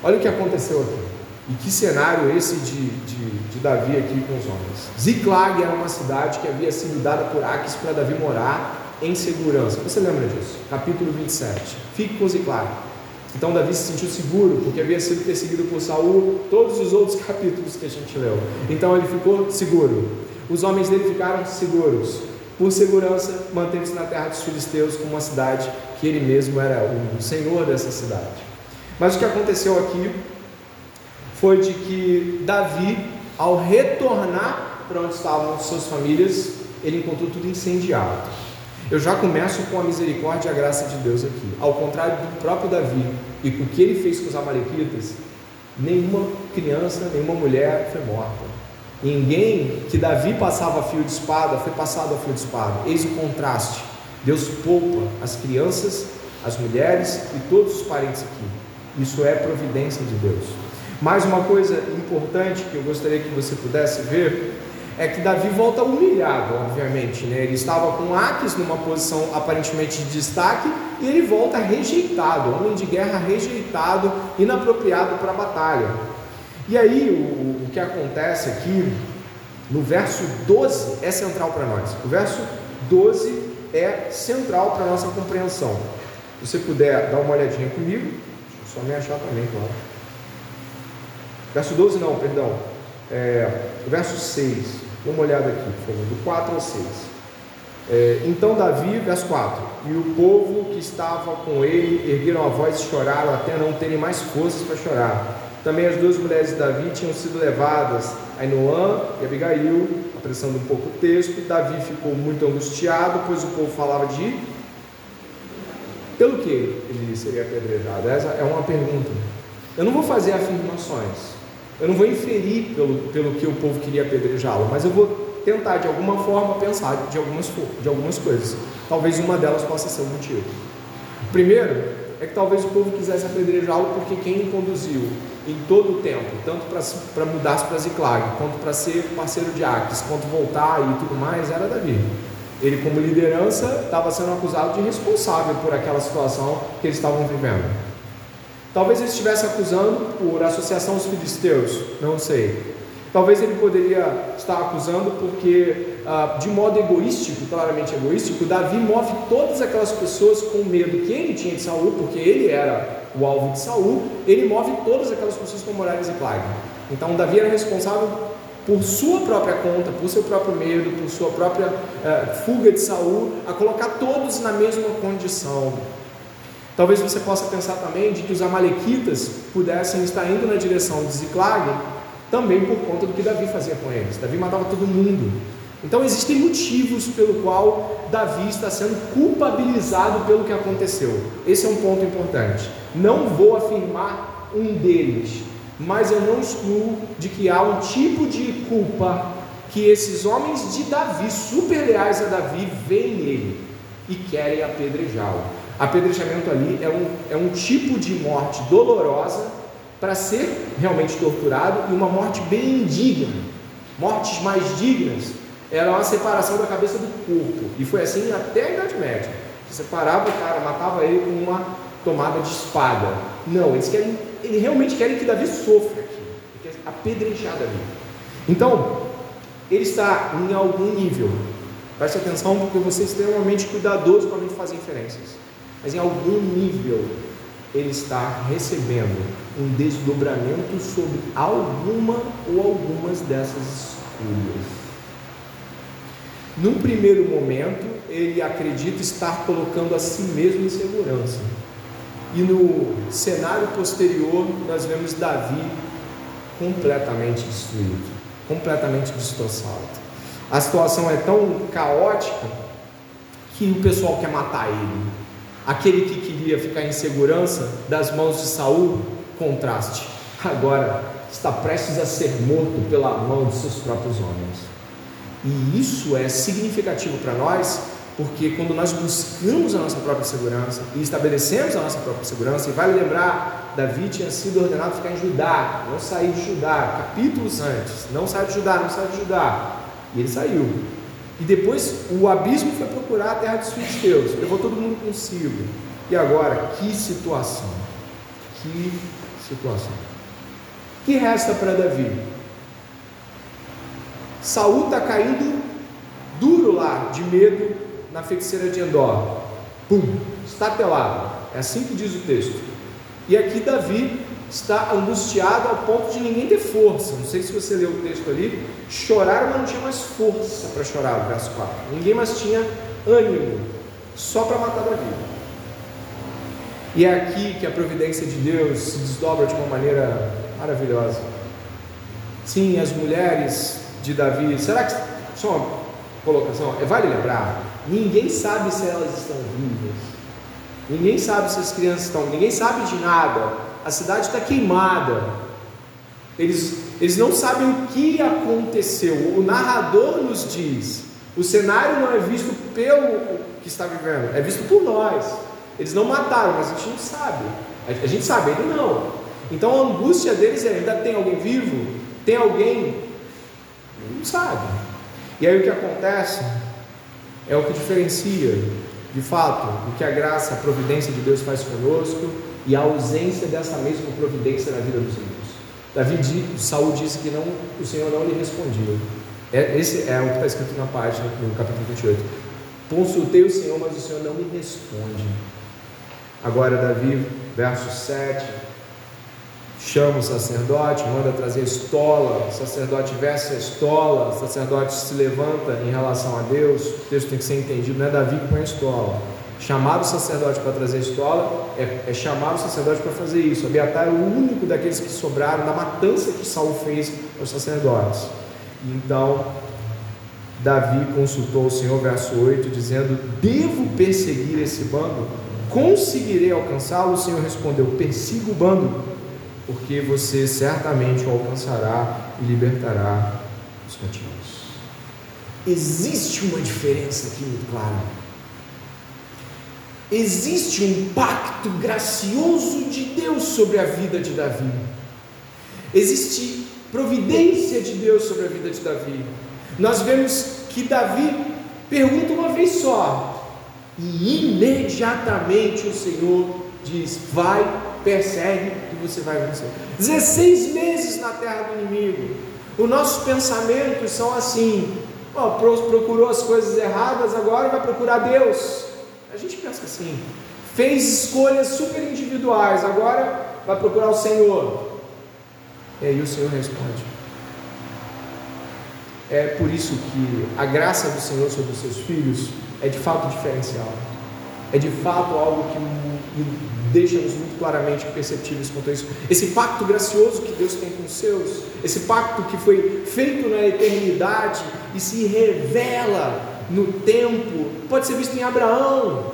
Olha o que aconteceu aqui. E que cenário esse de, de, de Davi aqui com os homens. Ziklag era uma cidade que havia sido dada por Aques para Davi morar em segurança. Você lembra disso? Capítulo 27. Fique com Ziclag. Então Davi se sentiu seguro porque havia sido perseguido por Saul, todos os outros capítulos que a gente leu. Então ele ficou seguro. Os homens dele ficaram seguros. Por segurança, manteve-se na terra dos filisteus como uma cidade que ele mesmo era o senhor dessa cidade. Mas o que aconteceu aqui foi de que Davi, ao retornar para onde estavam suas famílias, ele encontrou tudo incendiado. Eu já começo com a misericórdia e a graça de Deus aqui. Ao contrário do próprio Davi e com o que ele fez com os Amalequitas, nenhuma criança, nenhuma mulher foi morta. Ninguém que Davi passava fio de espada foi passado a fio de espada. Eis o contraste. Deus poupa as crianças, as mulheres e todos os parentes aqui. Isso é providência de Deus. Mais uma coisa importante que eu gostaria que você pudesse ver é que Davi volta humilhado, obviamente, né? Ele estava com Aques numa posição aparentemente de destaque e ele volta rejeitado, homem de guerra rejeitado, inapropriado para a batalha. E aí o, o que acontece aqui no verso 12 é central para nós. O verso 12 é central para a nossa compreensão. Se você puder dar uma olhadinha comigo, deixa eu só me achar também, claro. Verso 12 não, perdão. É, verso 6. Dê uma olhada aqui, por favor, do 4 ao 6. É, então Davi, verso 4: E o povo que estava com ele ergueram a voz e choraram até não terem mais forças para chorar. Também as duas mulheres de Davi tinham sido levadas, Ainoã e Abigail, apressando um pouco o texto. Davi ficou muito angustiado, pois o povo falava de. Pelo que ele seria apedrejado? Essa é uma pergunta. Eu não vou fazer afirmações, eu não vou inferir pelo, pelo que o povo queria apedrejá-lo, mas eu vou tentar de alguma forma pensar de algumas, de algumas coisas. Talvez uma delas possa ser o motivo. Primeiro é que talvez o povo quisesse apedrejá-lo porque quem o conduziu em todo o tempo, tanto para mudar-se para Ziclag, quanto para ser parceiro de Aques, quanto voltar e tudo mais, era Davi. Ele, como liderança, estava sendo acusado de responsável por aquela situação que eles estavam vivendo. Talvez ele estivesse acusando por associação aos filisteus, não sei. Talvez ele poderia estar acusando porque, ah, de modo egoístico, claramente egoístico, Davi move todas aquelas pessoas com medo que ele tinha de Saul, porque ele era o alvo de Saul, ele move todas aquelas pessoas com morais e plaga. Então Davi era responsável por sua própria conta, por seu próprio medo, por sua própria uh, fuga de Saul, a colocar todos na mesma condição. Talvez você possa pensar também de que os amalequitas pudessem estar indo na direção de Ziclag também por conta do que Davi fazia com eles. Davi matava todo mundo. Então existem motivos pelo qual Davi está sendo culpabilizado pelo que aconteceu. Esse é um ponto importante. Não vou afirmar um deles, mas eu não excluo de que há um tipo de culpa que esses homens de Davi, super leais a Davi, veem nele e querem apedrejá-lo. Apedrejamento ali é um, é um tipo de morte dolorosa para ser realmente torturado e uma morte bem indigna. Mortes mais dignas era uma separação da cabeça do corpo, e foi assim até a Idade Média. Você separava o cara, matava ele com uma tomada de espada. Não, eles querem eles realmente querem que Davi sofra aqui, quer apedrejar Davi. Então, ele está em algum nível. Preste atenção, porque você é extremamente cuidadoso quando a gente inferências. Mas em algum nível, ele está recebendo um desdobramento sobre alguma ou algumas dessas escolhas. Num primeiro momento, ele acredita estar colocando a si mesmo em segurança. E no cenário posterior, nós vemos Davi completamente destruído, completamente destroçado. A situação é tão caótica que o pessoal quer matar ele. Aquele que queria ficar em segurança das mãos de Saul, contraste, agora está prestes a ser morto pela mão de seus próprios homens. E isso é significativo para nós, porque quando nós buscamos a nossa própria segurança e estabelecemos a nossa própria segurança, e vale lembrar, Davi tinha sido ordenado ficar em Judá, não sair de Judá, capítulos antes, não sai de Judá, não sai de Judá. E ele saiu. E depois o abismo foi procurar a terra dos filisteus, levou todo mundo consigo. E agora, que situação? Que situação. O que resta para Davi? Saul está caindo duro lá, de medo, na feiticeira de Endor. Pum, estatelado. É assim que diz o texto. E aqui Davi está angustiado ao ponto de ninguém ter força. Não sei se você leu o texto ali. Choraram, mas não tinha mais força para chorar, verso 4. Ninguém mais tinha ânimo, só para matar Davi. E é aqui que a providência de Deus se desdobra de uma maneira maravilhosa. Sim, as mulheres de Davi, será que. Só uma colocação, é, vale lembrar Ninguém sabe se elas estão vivas. Ninguém sabe se as crianças estão. Ninguém sabe de nada. A cidade está queimada. Eles, eles não sabem o que aconteceu. O narrador nos diz. O cenário não é visto pelo que está vivendo, é visto por nós. Eles não mataram, mas a gente não sabe. A gente sabe, ele não. Então a angústia deles é: ainda tem alguém vivo? Tem alguém? Não sabe. E aí o que acontece? é o que diferencia, de fato, o que a graça, a providência de Deus faz conosco e a ausência dessa mesma providência na vida dos ímpios. Davi, Saul disse que não, o Senhor não lhe respondia. É, esse é o que está escrito na página, no capítulo 28. Consultei o Senhor, mas o Senhor não me responde. Agora, Davi, verso 7, chama o sacerdote, manda trazer estola, o sacerdote veste a estola, o sacerdote se levanta em relação a Deus, o texto tem que ser entendido, não é Davi põe a estola. Chamar o sacerdote para trazer a estola é, é chamar o sacerdote para fazer isso. Abiatar é o único daqueles que sobraram da matança que Saul fez aos sacerdotes. Então, Davi consultou o Senhor, verso 8, dizendo: Devo perseguir esse bando? Conseguirei alcançá-lo? O Senhor respondeu: Persiga o bando porque você certamente o alcançará e libertará os cativos. Existe uma diferença aqui muito clara. Existe um pacto gracioso de Deus sobre a vida de Davi. Existe providência de Deus sobre a vida de Davi. Nós vemos que Davi pergunta uma vez só, e imediatamente o Senhor diz: Vai persegue e você vai vencer. 16 meses na terra do inimigo. Os nossos pensamentos são assim: ó, procurou as coisas erradas, agora vai procurar Deus. A gente pensa assim. Fez escolhas super individuais, agora vai procurar o Senhor. E aí o Senhor responde: É por isso que a graça do Senhor sobre os seus filhos é de fato diferencial. É de fato algo que deixa-nos muito claramente perceptíveis quanto a isso. Esse pacto gracioso que Deus tem com os seus, esse pacto que foi feito na eternidade e se revela no tempo, pode ser visto em Abraão.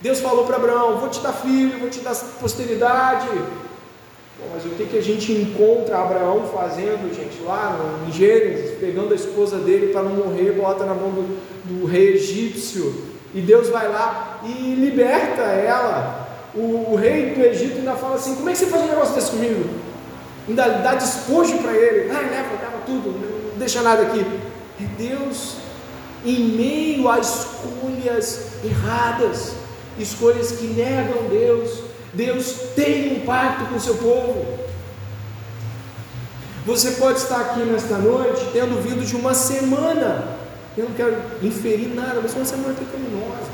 Deus falou para Abraão: Vou te dar filho, vou te dar posteridade. Bom, mas o que, que a gente encontra Abraão fazendo, gente, lá em Gênesis, pegando a esposa dele para não morrer, bota na mão do, do rei egípcio, e Deus vai lá e liberta ela. O, o, rei do Egito ainda fala assim: Como é que você faz um negócio desse comigo? Ainda dá despojo para ele, ah, leva, leva tudo, não deixa nada aqui. É Deus, em meio a escolhas erradas, escolhas que negam Deus, Deus tem um pacto com o seu povo. Você pode estar aqui nesta noite tendo vindo de uma semana, eu não quero inferir nada, mas uma semana pecaminosa,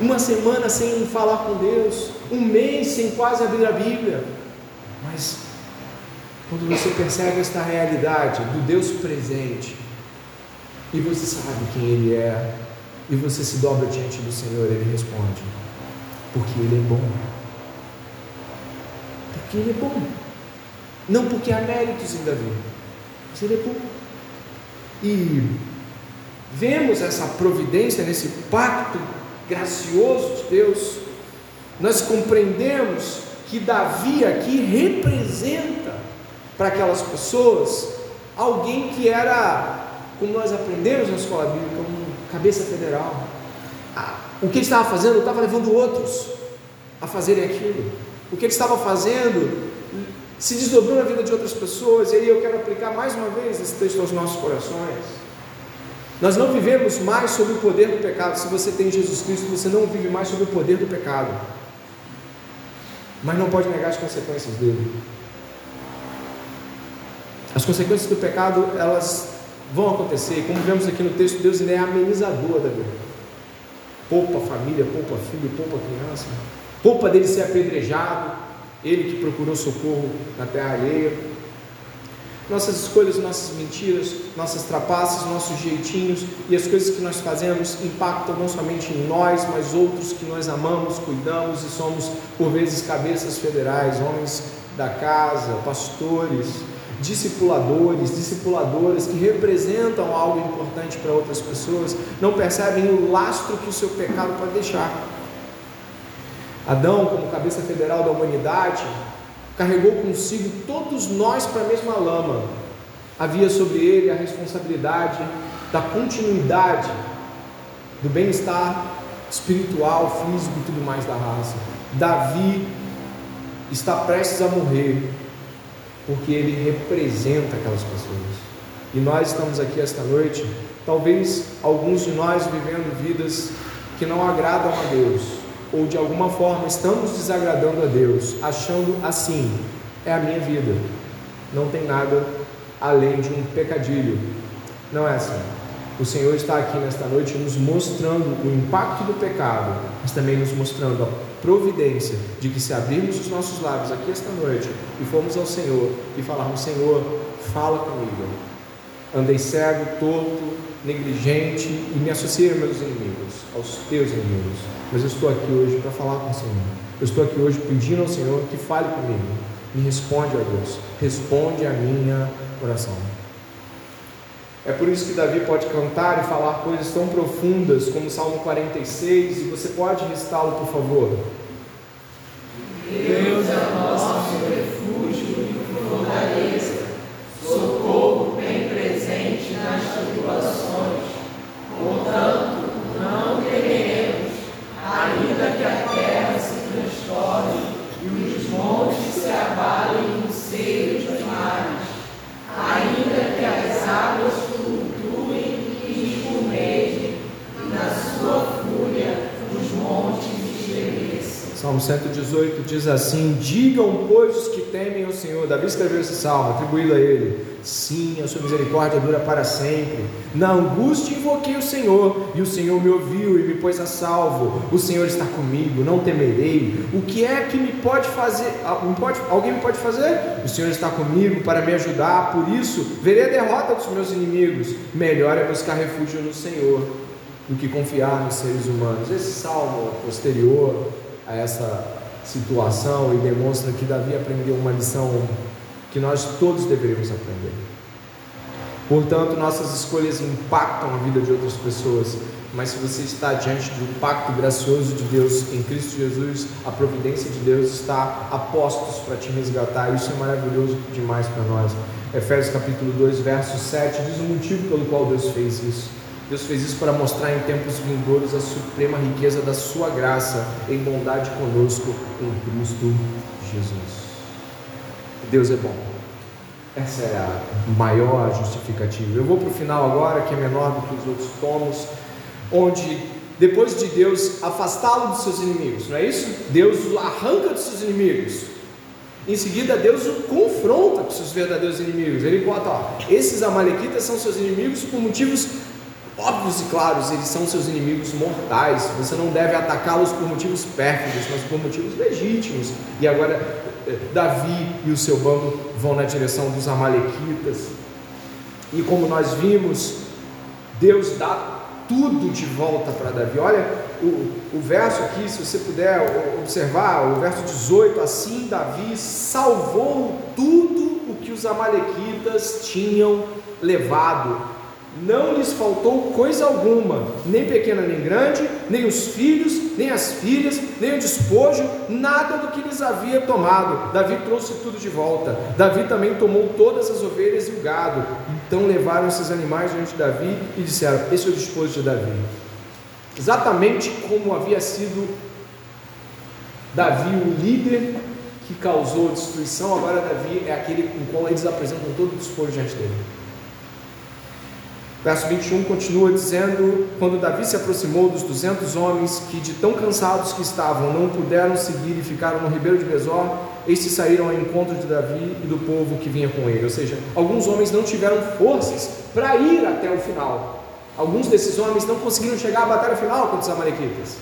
uma semana sem falar com Deus, um mês sem quase abrir a Bíblia, mas quando você percebe esta realidade do Deus presente, e você sabe quem Ele é, e você se dobra diante do Senhor, Ele responde: Porque Ele é bom. Porque Ele é bom. Não porque há méritos em Davi, mas Ele é bom. E vemos essa providência nesse pacto gracioso de Deus. Nós compreendemos que Davi aqui representa para aquelas pessoas alguém que era, como nós aprendemos na escola bíblica, um cabeça federal. O que ele estava fazendo? Estava levando outros a fazerem aquilo. O que ele estava fazendo se desdobrou na vida de outras pessoas. E aí eu quero aplicar mais uma vez esse texto aos nossos corações. Nós não vivemos mais sob o poder do pecado. Se você tem Jesus Cristo, você não vive mais sob o poder do pecado. Mas não pode negar as consequências dele. As consequências do pecado, elas vão acontecer. Como vemos aqui no texto, Deus ele é amenizador da vida. Poupa a família, poupa filho, poupa criança. Poupa dele ser apedrejado. Ele que procurou socorro na terra alheia. Nossas escolhas, nossas mentiras, nossas trapaças, nossos jeitinhos e as coisas que nós fazemos impactam não somente em nós, mas outros que nós amamos, cuidamos e somos, por vezes, cabeças federais, homens da casa, pastores, discipuladores, discipuladoras que representam algo importante para outras pessoas, não percebem o lastro que o seu pecado pode deixar. Adão, como cabeça federal da humanidade, carregou consigo todos nós para a mesma lama. Havia sobre ele a responsabilidade da continuidade do bem-estar espiritual, físico e tudo mais da raça. Davi está prestes a morrer porque ele representa aquelas pessoas. E nós estamos aqui esta noite, talvez alguns de nós vivendo vidas que não agradam a Deus, ou de alguma forma estamos desagradando a Deus, achando assim, é a minha vida, não tem nada além de um pecadilho. Não é assim. O Senhor está aqui nesta noite nos mostrando o impacto do pecado, mas também nos mostrando a providência de que se abrirmos os nossos lábios aqui esta noite e formos ao Senhor e falarmos, Senhor, fala comigo. Andei cego, torto, negligente e me associei aos meus inimigos, aos teus inimigos. Mas eu estou aqui hoje para falar com o Senhor. Eu estou aqui hoje pedindo ao Senhor que fale comigo. Me responde, ó Deus. Responde a minha oração. É por isso que Davi pode cantar e falar coisas tão profundas como o Salmo 46, e você pode recitá-lo, por favor. Deus é nosso refúgio e fortaleza, socorro bem presente nas tribulações. Portanto, não temeremos, ainda que a terra se transforme e os montes se abalem no seio dos mares, ainda que as águas Salmo 118 diz assim: Digam, pois, os que temem o Senhor. Davi escreveu esse salmo, atribuído a ele. Sim, a sua misericórdia dura para sempre. Na angústia invoquei o Senhor, e o Senhor me ouviu e me pôs a salvo. O Senhor está comigo, não temerei. O que é que me pode fazer? Alguém me pode fazer? O Senhor está comigo para me ajudar, por isso verei a derrota dos meus inimigos. Melhor é buscar refúgio no Senhor do que confiar nos seres humanos. Esse salmo posterior a essa situação e demonstra que Davi aprendeu uma lição que nós todos deveríamos aprender. Portanto, nossas escolhas impactam a vida de outras pessoas, mas se você está diante do pacto gracioso de Deus em Cristo Jesus, a providência de Deus está a postos para te resgatar. Isso é maravilhoso demais para nós. Efésios capítulo 2, verso 7 diz o motivo pelo qual Deus fez isso. Deus fez isso para mostrar em tempos vindouros a suprema riqueza da sua graça em bondade conosco em Cristo Jesus. Deus é bom. Essa é a maior justificativa. Eu vou para o final agora, que é menor do que os outros tomos, onde depois de Deus afastá-lo dos seus inimigos, não é isso? Deus o arranca dos seus inimigos. Em seguida, Deus o confronta com seus verdadeiros inimigos. Ele conta: ó, esses amalequitas são seus inimigos por motivos óbvios e claros, eles são seus inimigos mortais. Você não deve atacá-los por motivos pérfidos, mas por motivos legítimos. E agora Davi e o seu bando vão na direção dos Amalequitas. E como nós vimos, Deus dá tudo de volta para Davi. Olha o, o verso aqui, se você puder observar, o verso 18: Assim Davi salvou tudo o que os Amalequitas tinham levado não lhes faltou coisa alguma, nem pequena nem grande, nem os filhos, nem as filhas, nem o despojo, nada do que lhes havia tomado. Davi trouxe tudo de volta. Davi também tomou todas as ovelhas e o gado. Então levaram esses animais diante de Davi e disseram: Esse é o despojo de Davi. Exatamente como havia sido Davi o líder que causou destruição, agora Davi é aquele com qual eles apresentam todo o despojo diante dele. Verso 21 continua dizendo: Quando Davi se aproximou dos duzentos homens que, de tão cansados que estavam, não puderam seguir e ficaram no ribeiro de Besor, estes saíram ao encontro de Davi e do povo que vinha com ele. Ou seja, alguns homens não tiveram forças para ir até o final. Alguns desses homens não conseguiram chegar à batalha final contra os Amalequitas.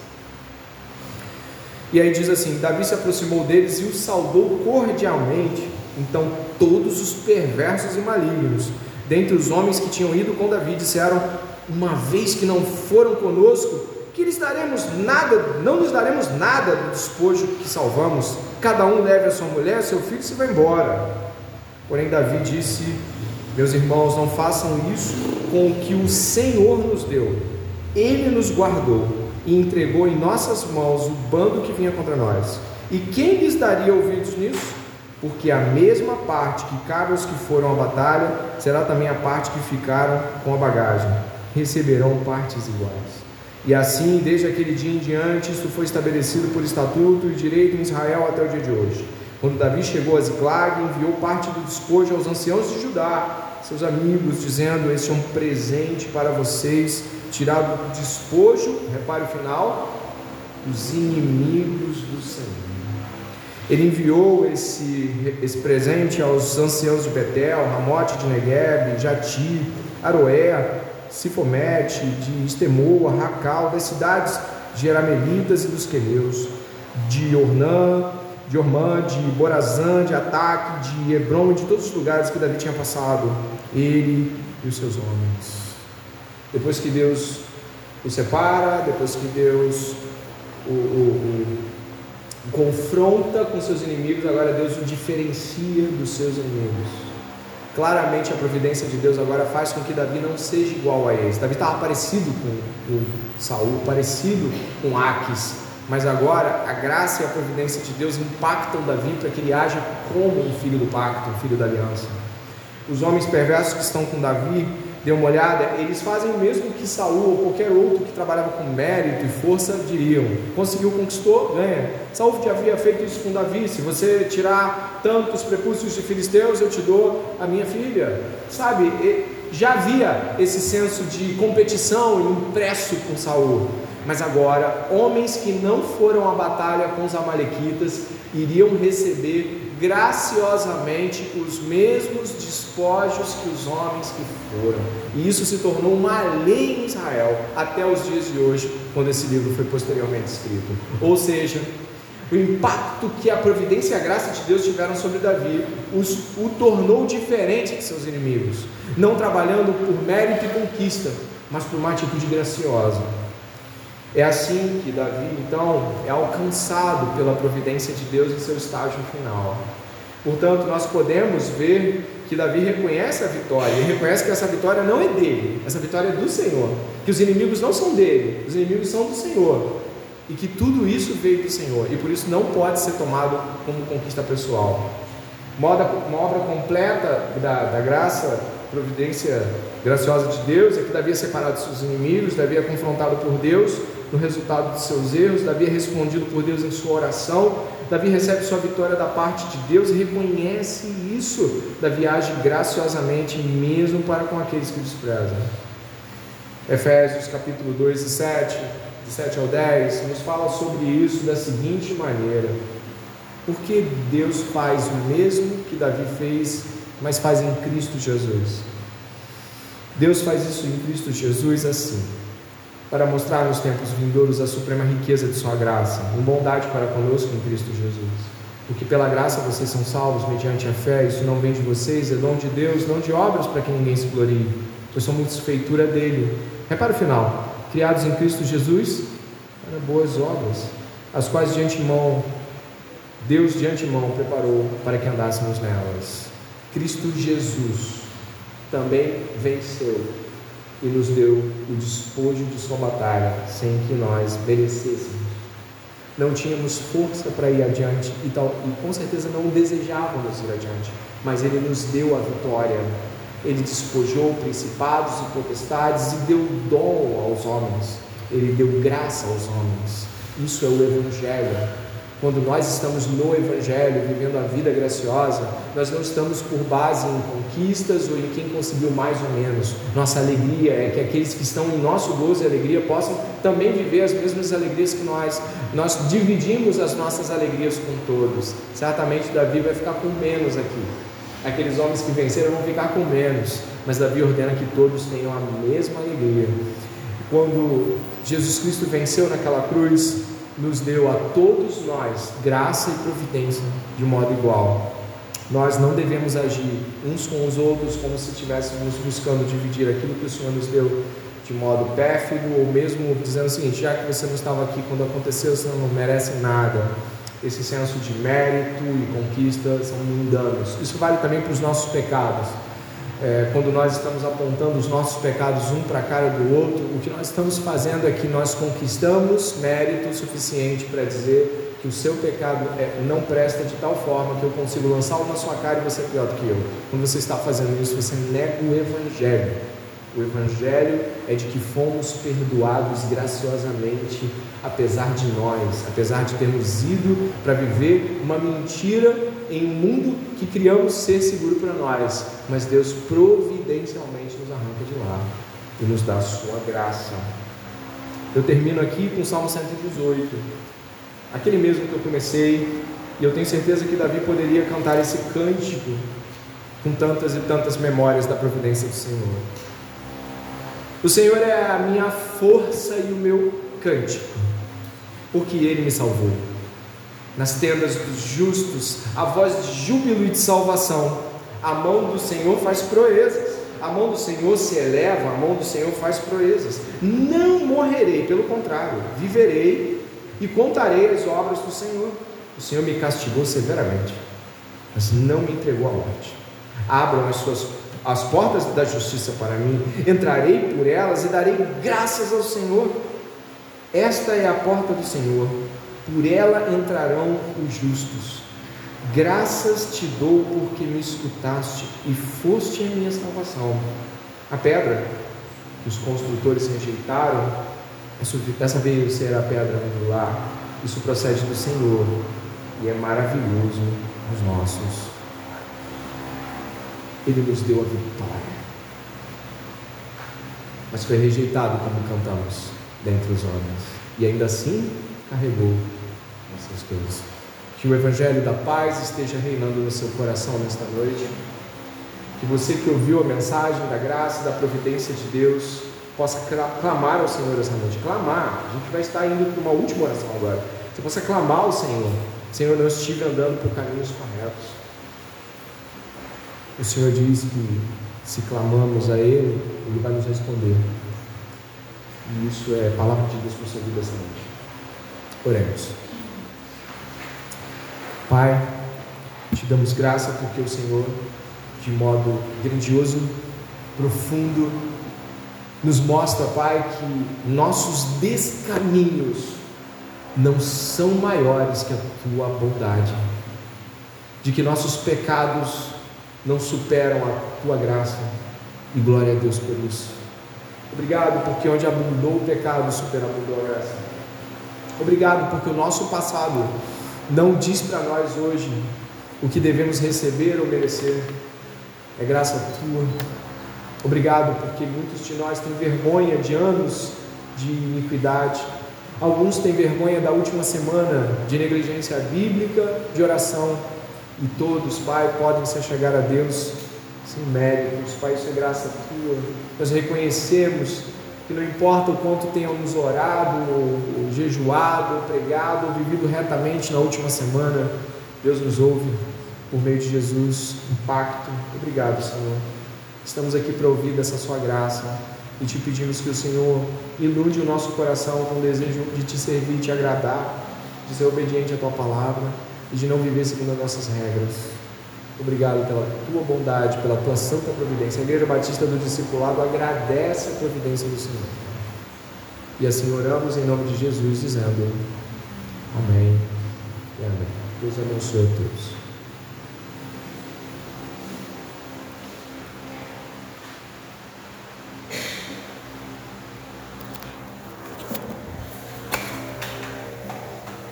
E aí diz assim: Davi se aproximou deles e os saudou cordialmente. Então todos os perversos e malignos dentre os homens que tinham ido com Davi, disseram: Uma vez que não foram conosco, que lhes daremos nada, não lhes daremos nada do despojo que salvamos. Cada um leve a sua mulher, seu filho, e se vai embora. Porém, Davi disse: Meus irmãos, não façam isso com o que o Senhor nos deu. Ele nos guardou e entregou em nossas mãos o bando que vinha contra nós. E quem lhes daria ouvidos nisso? Porque a mesma parte que cabe aos que foram à batalha será também a parte que ficaram com a bagagem. Receberão partes iguais. E assim, desde aquele dia em diante, isso foi estabelecido por estatuto e direito em Israel até o dia de hoje. Quando Davi chegou a Ziclag, enviou parte do despojo aos anciãos de Judá, seus amigos, dizendo: Este é um presente para vocês, tirado do despojo, repare o final, dos inimigos do Senhor. Ele enviou esse, esse presente aos anciãos de Betel, Ramote de Negueb, Jati, Aroé, Sifomete, de Estemoa, Racal, das cidades de Eramelitas e dos Queneus, de Ornã, de Ormã, de Borazã, de Ataque, de Hebron, de todos os lugares que Davi tinha passado, ele e os seus homens. Depois que Deus o separa, depois que Deus o, o, o confronta com seus inimigos, agora Deus o diferencia dos seus inimigos. Claramente a providência de Deus agora faz com que Davi não seja igual a eles. Davi estava parecido com, com Saul, parecido com Aques, mas agora a graça e a providência de Deus impactam Davi para que ele haja como um filho do pacto, um filho da aliança. Os homens perversos que estão com Davi dê uma olhada, eles fazem o mesmo que Saul ou qualquer outro que trabalhava com mérito e força diriam. Conseguiu, conquistou, ganha. Saul já havia feito isso com Davi. Se você tirar tantos prepúcios de filisteus, eu te dou a minha filha. Sabe? Já havia esse senso de competição impresso com Saul. Mas agora, homens que não foram à batalha com os amalequitas iriam receber graciosamente os mesmos despojos que os homens que foram. E isso se tornou uma lei em Israel até os dias de hoje, quando esse livro foi posteriormente escrito. Ou seja, o impacto que a providência e a graça de Deus tiveram sobre Davi os, o tornou diferente de seus inimigos, não trabalhando por mérito e conquista, mas por uma atitude graciosa. É assim que Davi, então, é alcançado pela providência de Deus em seu estágio final. Portanto, nós podemos ver que Davi reconhece a vitória, ele reconhece que essa vitória não é dele, essa vitória é do Senhor, que os inimigos não são dele, os inimigos são do Senhor, e que tudo isso veio do Senhor, e por isso não pode ser tomado como conquista pessoal. Uma obra, completa da, da graça, providência graciosa de Deus, é que Davi é separado dos seus inimigos, Davi é confrontado por Deus, no resultado de seus erros, Davi é respondido por Deus em sua oração, Davi recebe sua vitória da parte de Deus e reconhece isso. Davi age graciosamente mesmo para com aqueles que desprezam. Efésios capítulo 2 e 7, de 7 ao 10, nos fala sobre isso da seguinte maneira: porque Deus faz o mesmo que Davi fez, mas faz em Cristo Jesus. Deus faz isso em Cristo Jesus assim para mostrar nos tempos vindouros a suprema riqueza de Sua graça, em bondade para conosco em Cristo Jesus. Porque pela graça vocês são salvos mediante a fé, isso não vem de vocês, é dom de Deus, não de obras para que ninguém se glorie, pois somos feitura dele. Repara o final: criados em Cristo Jesus para boas obras, as quais de antemão, Deus de antemão preparou para que andássemos nelas. Cristo Jesus também venceu e nos deu o despojo de sua batalha, sem que nós merecêssemos. Não tínhamos força para ir adiante e, tal, e com certeza não desejávamos ir adiante, mas Ele nos deu a vitória. Ele despojou principados e potestades e deu dom aos homens. Ele deu graça aos homens. Isso é o Evangelho. Quando nós estamos no Evangelho, vivendo a vida graciosa, nós não estamos por base em conquistas ou em quem conseguiu mais ou menos. Nossa alegria é que aqueles que estão em nosso gozo e alegria possam também viver as mesmas alegrias que nós. Nós dividimos as nossas alegrias com todos. Certamente Davi vai ficar com menos aqui. Aqueles homens que venceram vão ficar com menos, mas Davi ordena que todos tenham a mesma alegria. Quando Jesus Cristo venceu naquela cruz, nos deu a todos nós graça e providência de modo igual. Nós não devemos agir uns com os outros como se estivéssemos buscando dividir aquilo que o Senhor nos deu de modo pérfido, ou mesmo dizendo o seguinte: já que você não estava aqui quando aconteceu, você não merece nada. Esse senso de mérito e conquista são mundanos. Isso vale também para os nossos pecados é, quando nós estamos apontando os nossos pecados um para a cara do outro, o que nós estamos fazendo é que nós conquistamos mérito suficiente para dizer que o seu pecado é, não presta de tal forma que eu consigo lançar uma na sua cara e você é pior do que eu. Quando você está fazendo isso, você nega o Evangelho. O Evangelho é de que fomos perdoados graciosamente, apesar de nós, apesar de termos ido para viver uma mentira em um mundo que criamos ser seguro para nós, mas Deus providencialmente nos arranca de lá e nos dá a sua graça. Eu termino aqui com o Salmo 118, aquele mesmo que eu comecei, e eu tenho certeza que Davi poderia cantar esse cântico com tantas e tantas memórias da providência do Senhor. O Senhor é a minha força e o meu cântico, porque Ele me salvou. Nas tendas dos justos, a voz de júbilo e de salvação. A mão do Senhor faz proezas. A mão do Senhor se eleva, a mão do Senhor faz proezas. Não morrerei, pelo contrário, viverei e contarei as obras do Senhor. O Senhor me castigou severamente, mas não me entregou à morte. Abram as suas as portas da justiça para mim, entrarei por elas e darei graças ao Senhor. Esta é a porta do Senhor, por ela entrarão os justos. Graças te dou porque me escutaste e foste a minha salvação. A pedra que os construtores rejeitaram, essa veio ser a pedra angular. Isso procede do Senhor e é maravilhoso os nossos ele nos deu a vitória. Mas foi rejeitado, como cantamos, dentre os homens. E ainda assim carregou essas coisas. Que o Evangelho da paz esteja reinando no seu coração nesta noite. Que você que ouviu a mensagem da graça e da providência de Deus possa clamar ao Senhor essa noite. Clamar. A gente vai estar indo para uma última oração agora. Você possa clamar ao Senhor. Senhor, não estive andando por caminhos corretos. O Senhor diz que se clamamos a Ele, Ele vai nos responder. E isso é palavra de Deus para sua vida essa noite. Oremos. Pai, te damos graça porque o Senhor, de modo grandioso, profundo, nos mostra, Pai, que nossos descaminhos não são maiores que a tua bondade, de que nossos pecados não superam a tua graça, e glória a Deus por isso. Obrigado porque onde abundou o pecado, superabundou a graça. Obrigado porque o nosso passado não diz para nós hoje o que devemos receber ou merecer. É graça tua. Obrigado porque muitos de nós têm vergonha de anos de iniquidade. Alguns têm vergonha da última semana de negligência bíblica, de oração. E todos, Pai, podem se chegar a Deus sem méritos. Pai, isso é graça tua. Nós reconhecemos que não importa o quanto tenhamos orado, ou, ou jejuado, ou pregado, ou vivido retamente na última semana, Deus nos ouve por meio de Jesus, impacto. Obrigado, Senhor. Estamos aqui para ouvir dessa sua graça e te pedimos que o Senhor ilude o nosso coração com o desejo de te servir, te agradar, de ser obediente à tua palavra e de não viver segundo as nossas regras. Obrigado pela tua bondade, pela tua santa providência. A Igreja Batista do Discipulado agradece a providência do Senhor. E assim oramos em nome de Jesus, dizendo: Amém e Amém. Deus abençoe a todos.